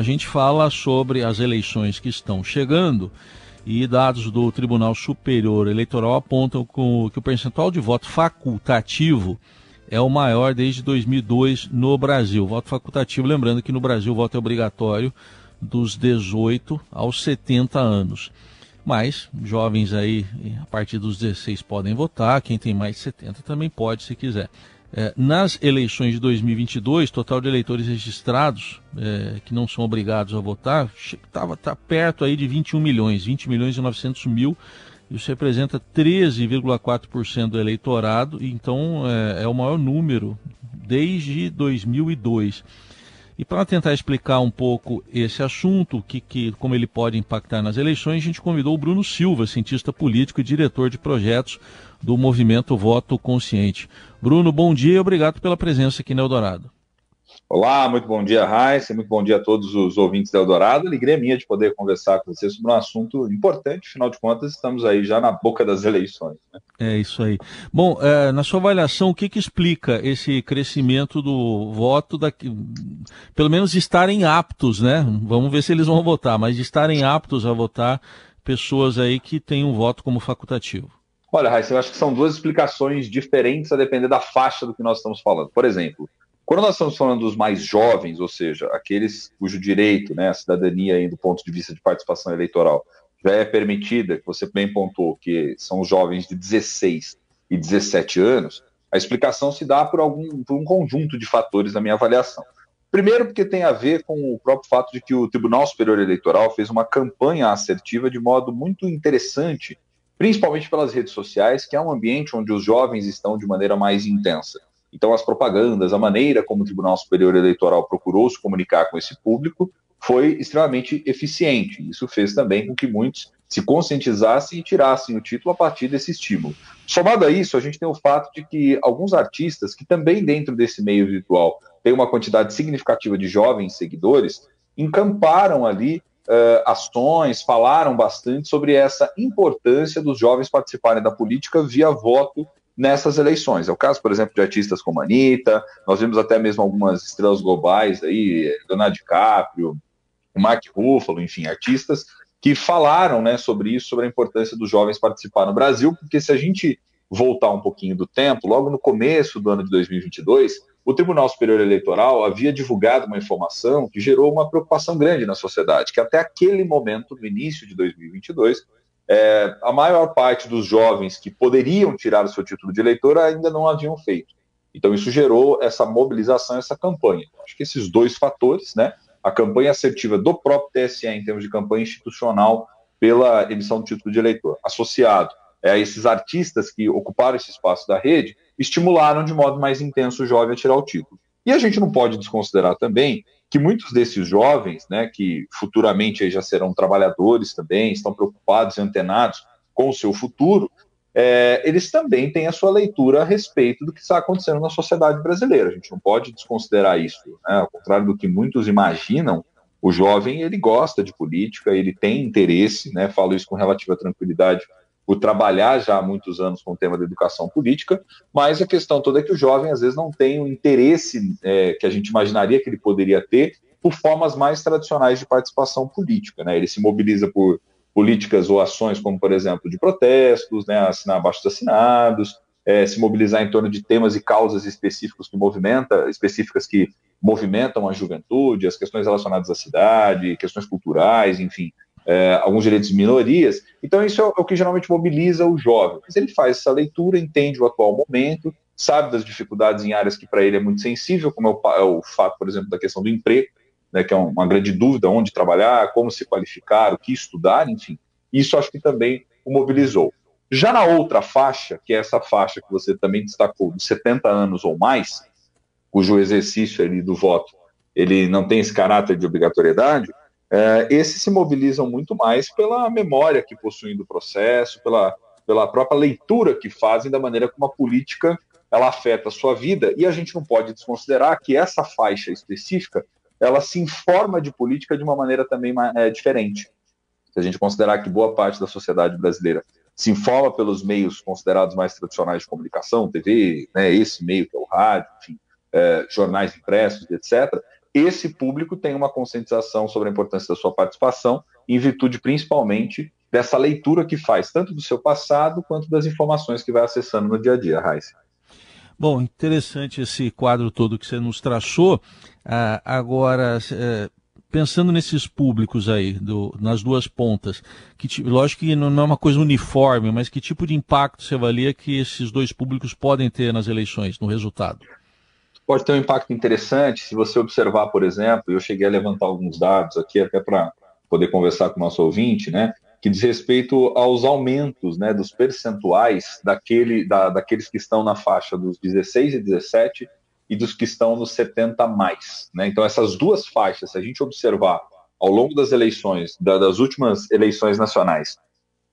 a gente fala sobre as eleições que estão chegando e dados do Tribunal Superior Eleitoral apontam que o percentual de voto facultativo é o maior desde 2002 no Brasil. Voto facultativo, lembrando que no Brasil o voto é obrigatório dos 18 aos 70 anos. Mas jovens aí, a partir dos 16 podem votar, quem tem mais de 70 também pode, se quiser. É, nas eleições de 2022, total de eleitores registrados é, que não são obrigados a votar estava tá perto aí de 21 milhões, 20 milhões e 900 mil. Isso representa 13,4% do eleitorado, então é, é o maior número desde 2002. E para tentar explicar um pouco esse assunto, que, que, como ele pode impactar nas eleições, a gente convidou o Bruno Silva, cientista político e diretor de projetos do movimento Voto Consciente. Bruno, bom dia e obrigado pela presença aqui no Eldorado. Olá, muito bom dia, Raíssa, muito bom dia a todos os ouvintes da Eldorado. Alegria minha de poder conversar com você sobre um assunto importante, afinal de contas, estamos aí já na boca das eleições. Né? É isso aí. Bom, é, na sua avaliação, o que, que explica esse crescimento do voto, daqui, pelo menos estarem aptos, né? Vamos ver se eles vão votar, mas estarem aptos a votar pessoas aí que têm um voto como facultativo. Olha, Raíssa, eu acho que são duas explicações diferentes a depender da faixa do que nós estamos falando. Por exemplo, quando nós estamos falando dos mais jovens, ou seja, aqueles cujo direito, né, a cidadania aí, do ponto de vista de participação eleitoral, já é permitida, que você bem pontuou, que são os jovens de 16 e 17 anos, a explicação se dá por, algum, por um conjunto de fatores na minha avaliação. Primeiro, porque tem a ver com o próprio fato de que o Tribunal Superior Eleitoral fez uma campanha assertiva de modo muito interessante, principalmente pelas redes sociais, que é um ambiente onde os jovens estão de maneira mais intensa. Então, as propagandas, a maneira como o Tribunal Superior Eleitoral procurou se comunicar com esse público foi extremamente eficiente. Isso fez também com que muitos se conscientizassem e tirassem o título a partir desse estímulo. Somado a isso, a gente tem o fato de que alguns artistas, que também dentro desse meio virtual tem uma quantidade significativa de jovens seguidores, encamparam ali uh, ações, falaram bastante sobre essa importância dos jovens participarem da política via voto nessas eleições. É o caso, por exemplo, de artistas como Anitta, nós vimos até mesmo algumas estrelas globais aí, Leonardo DiCaprio, Mark Ruffalo, enfim, artistas que falaram né, sobre isso, sobre a importância dos jovens participar no Brasil, porque se a gente voltar um pouquinho do tempo, logo no começo do ano de 2022, o Tribunal Superior Eleitoral havia divulgado uma informação que gerou uma preocupação grande na sociedade, que até aquele momento, no início de 2022, é, a maior parte dos jovens que poderiam tirar o seu título de eleitor ainda não haviam feito. Então, isso gerou essa mobilização, essa campanha. Acho que esses dois fatores, né, a campanha assertiva do próprio TSE em termos de campanha institucional pela emissão do título de eleitor, associado a esses artistas que ocuparam esse espaço da rede, estimularam de modo mais intenso o jovem a tirar o título. E a gente não pode desconsiderar também que muitos desses jovens, né, que futuramente já serão trabalhadores também, estão preocupados e antenados com o seu futuro, é, eles também têm a sua leitura a respeito do que está acontecendo na sociedade brasileira. A gente não pode desconsiderar isso. Né? Ao contrário do que muitos imaginam, o jovem ele gosta de política, ele tem interesse, né? falo isso com relativa tranquilidade, por trabalhar já há muitos anos com o tema da educação política, mas a questão toda é que o jovem às vezes não tem o interesse é, que a gente imaginaria que ele poderia ter por formas mais tradicionais de participação política. Né? Ele se mobiliza por políticas ou ações como, por exemplo, de protestos, né, assinar abaixo assinados, é, se mobilizar em torno de temas e causas específicos que movimenta, específicas que movimentam a juventude, as questões relacionadas à cidade, questões culturais, enfim, é, alguns direitos de minorias. Então, isso é o, que geralmente mobiliza o jovem. Mas ele faz essa leitura, entende o atual momento, sabe das dificuldades em áreas que para ele é muito sensível, como é o, é o, fato, por exemplo, da questão do emprego, né, que é uma grande dúvida, onde trabalhar, como se qualificar, o que estudar, enfim. Isso acho que também o mobilizou. Já na outra faixa, que é essa faixa que você também destacou, de 70 anos ou mais, cujo exercício ali do voto ele não tem esse caráter de obrigatoriedade, é, esses se mobilizam muito mais pela memória que possuem do processo, pela, pela própria leitura que fazem da maneira como a política ela afeta a sua vida, e a gente não pode desconsiderar que essa faixa específica ela se informa de política de uma maneira também é, diferente. Se a gente considerar que boa parte da sociedade brasileira se informa pelos meios considerados mais tradicionais de comunicação, TV, né, esse meio que é o rádio, enfim, é, jornais impressos, etc., esse público tem uma conscientização sobre a importância da sua participação, em virtude principalmente dessa leitura que faz, tanto do seu passado quanto das informações que vai acessando no dia a dia, Raíssa. Bom, interessante esse quadro todo que você nos traçou. Ah, agora, é, pensando nesses públicos aí, do, nas duas pontas, que lógico que não é uma coisa uniforme, mas que tipo de impacto você avalia que esses dois públicos podem ter nas eleições, no resultado? Pode ter um impacto interessante se você observar, por exemplo, eu cheguei a levantar alguns dados aqui até para poder conversar com o nosso ouvinte, né? Que diz respeito aos aumentos né, dos percentuais daquele, da, daqueles que estão na faixa dos 16 e 17 e dos que estão nos 70 mais. Né? Então, essas duas faixas, se a gente observar ao longo das eleições, da, das últimas eleições nacionais,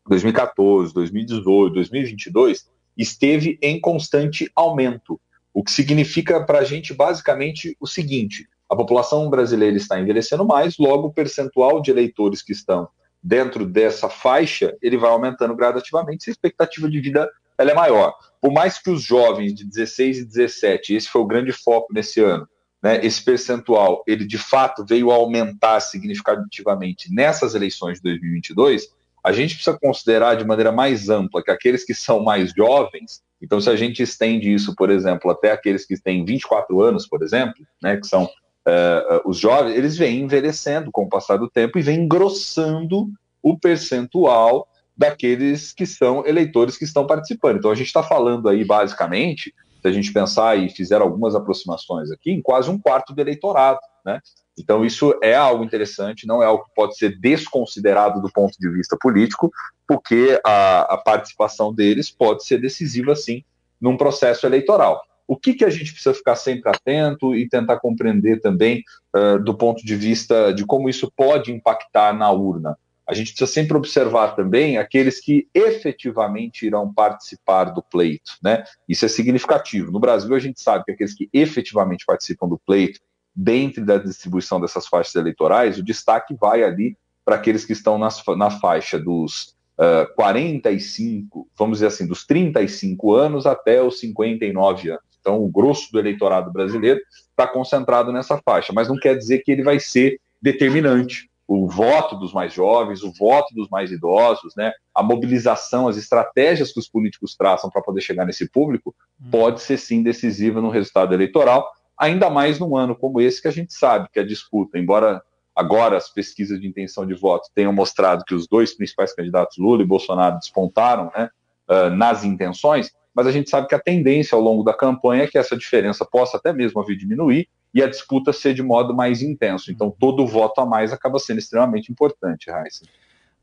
2014, 2018, 2022, esteve em constante aumento, o que significa para a gente basicamente o seguinte: a população brasileira está envelhecendo mais, logo o percentual de eleitores que estão dentro dessa faixa ele vai aumentando gradativamente, a expectativa de vida ela é maior. Por mais que os jovens de 16 e 17, esse foi o grande foco nesse ano, né, esse percentual, ele de fato veio aumentar significativamente nessas eleições de 2022, a gente precisa considerar de maneira mais ampla que aqueles que são mais jovens, então se a gente estende isso, por exemplo, até aqueles que têm 24 anos, por exemplo, né, que são uh, os jovens, eles vêm envelhecendo com o passar do tempo e vêm engrossando o percentual daqueles que são eleitores que estão participando. Então a gente está falando aí, basicamente, se a gente pensar e fizer algumas aproximações aqui, em quase um quarto do eleitorado, né? Então isso é algo interessante, não é algo que pode ser desconsiderado do ponto de vista político, porque a, a participação deles pode ser decisiva, sim, num processo eleitoral. O que, que a gente precisa ficar sempre atento e tentar compreender também uh, do ponto de vista de como isso pode impactar na urna? a gente precisa sempre observar também aqueles que efetivamente irão participar do pleito, né? Isso é significativo. No Brasil, a gente sabe que aqueles que efetivamente participam do pleito, dentro da distribuição dessas faixas eleitorais, o destaque vai ali para aqueles que estão nas, na faixa dos uh, 45, vamos dizer assim, dos 35 anos até os 59 anos. Então, o grosso do eleitorado brasileiro está concentrado nessa faixa, mas não quer dizer que ele vai ser determinante o voto dos mais jovens, o voto dos mais idosos, né, a mobilização, as estratégias que os políticos traçam para poder chegar nesse público, hum. pode ser sim decisiva no resultado eleitoral, ainda mais num ano como esse que a gente sabe que a disputa, embora agora as pesquisas de intenção de voto tenham mostrado que os dois principais candidatos, Lula e Bolsonaro, despontaram né, uh, nas intenções, mas a gente sabe que a tendência ao longo da campanha é que essa diferença possa até mesmo vir diminuir e a disputa ser de modo mais intenso. Então, todo voto a mais acaba sendo extremamente importante, Raíssa.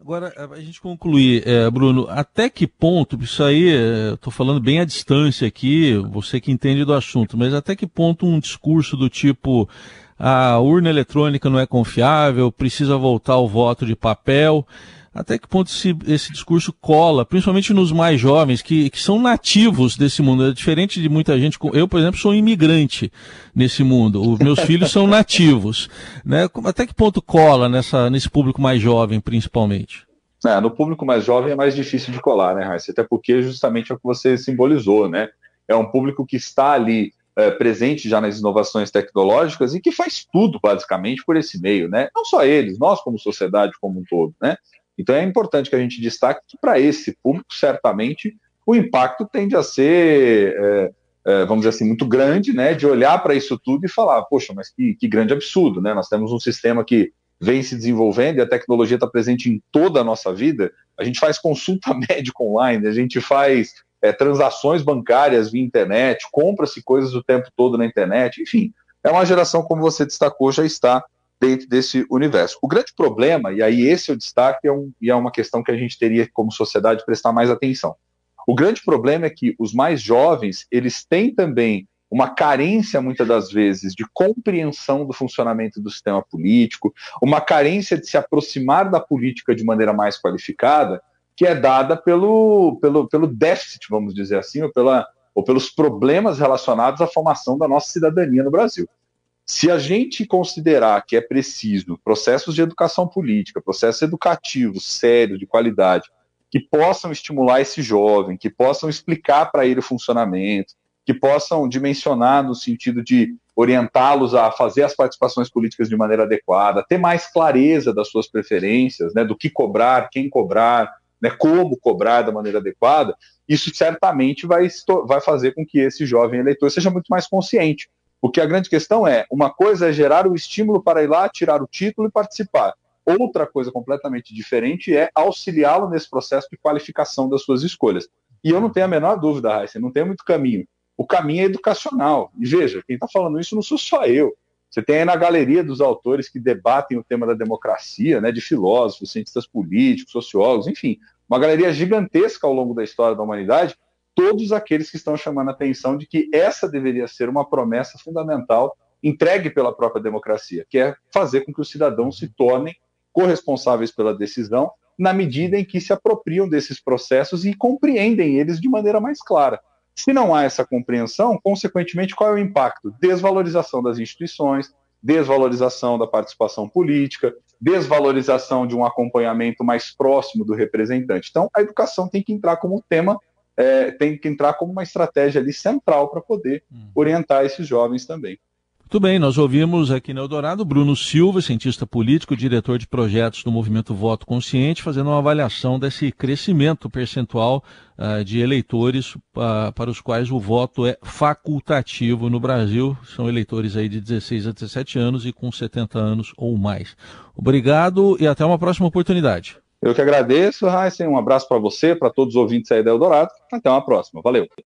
Agora, a gente concluir, é, Bruno, até que ponto, isso aí, estou é, falando bem à distância aqui, você que entende do assunto, mas até que ponto um discurso do tipo a urna eletrônica não é confiável, precisa voltar o voto de papel, até que ponto esse, esse discurso cola, principalmente nos mais jovens, que, que são nativos desse mundo. É diferente de muita gente. Eu, por exemplo, sou um imigrante nesse mundo. Os meus filhos são nativos. Né? Até que ponto cola nessa, nesse público mais jovem, principalmente? É, no público mais jovem é mais difícil de colar, né, Raíssa? Até porque justamente é o que você simbolizou, né? É um público que está ali é, presente já nas inovações tecnológicas e que faz tudo, basicamente, por esse meio, né? Não só eles, nós como sociedade como um todo, né? Então é importante que a gente destaque que para esse público, certamente, o impacto tende a ser, é, é, vamos dizer assim, muito grande, né? De olhar para isso tudo e falar, poxa, mas que, que grande absurdo, né? Nós temos um sistema que vem se desenvolvendo e a tecnologia está presente em toda a nossa vida. A gente faz consulta médica online, a gente faz é, transações bancárias via internet, compra-se coisas o tempo todo na internet, enfim. É uma geração, como você destacou, já está dentro desse universo. O grande problema, e aí esse o destaque, é um, e é uma questão que a gente teria como sociedade prestar mais atenção. O grande problema é que os mais jovens, eles têm também uma carência, muitas das vezes, de compreensão do funcionamento do sistema político, uma carência de se aproximar da política de maneira mais qualificada, que é dada pelo, pelo, pelo déficit, vamos dizer assim, ou, pela, ou pelos problemas relacionados à formação da nossa cidadania no Brasil. Se a gente considerar que é preciso processos de educação política, processos educativos sérios, de qualidade, que possam estimular esse jovem, que possam explicar para ele o funcionamento, que possam dimensionar no sentido de orientá-los a fazer as participações políticas de maneira adequada, ter mais clareza das suas preferências, né, do que cobrar, quem cobrar, né, como cobrar da maneira adequada, isso certamente vai, vai fazer com que esse jovem eleitor seja muito mais consciente. Porque a grande questão é: uma coisa é gerar o estímulo para ir lá, tirar o título e participar. Outra coisa completamente diferente é auxiliá-lo nesse processo de qualificação das suas escolhas. E eu não tenho a menor dúvida, Raíssa, não tem muito caminho. O caminho é educacional. E veja, quem está falando isso não sou só eu. Você tem aí na galeria dos autores que debatem o tema da democracia, né, de filósofos, cientistas políticos, sociólogos, enfim, uma galeria gigantesca ao longo da história da humanidade, todos aqueles que estão chamando a atenção de que essa deveria ser uma promessa fundamental entregue pela própria democracia, que é fazer com que os cidadãos se tornem corresponsáveis pela decisão na medida em que se apropriam desses processos e compreendem eles de maneira mais clara. Se não há essa compreensão, consequentemente, qual é o impacto? Desvalorização das instituições, desvalorização da participação política, desvalorização de um acompanhamento mais próximo do representante. Então, a educação tem que entrar como tema, é, tem que entrar como uma estratégia ali central para poder hum. orientar esses jovens também. Muito bem, nós ouvimos aqui no Eldorado Bruno Silva, cientista político, diretor de projetos do movimento Voto Consciente, fazendo uma avaliação desse crescimento percentual uh, de eleitores uh, para os quais o voto é facultativo no Brasil. São eleitores aí de 16 a 17 anos e com 70 anos ou mais. Obrigado e até uma próxima oportunidade. Eu que agradeço, Heisen. Um abraço para você, para todos os ouvintes aí da Eldorado. Até uma próxima. Valeu.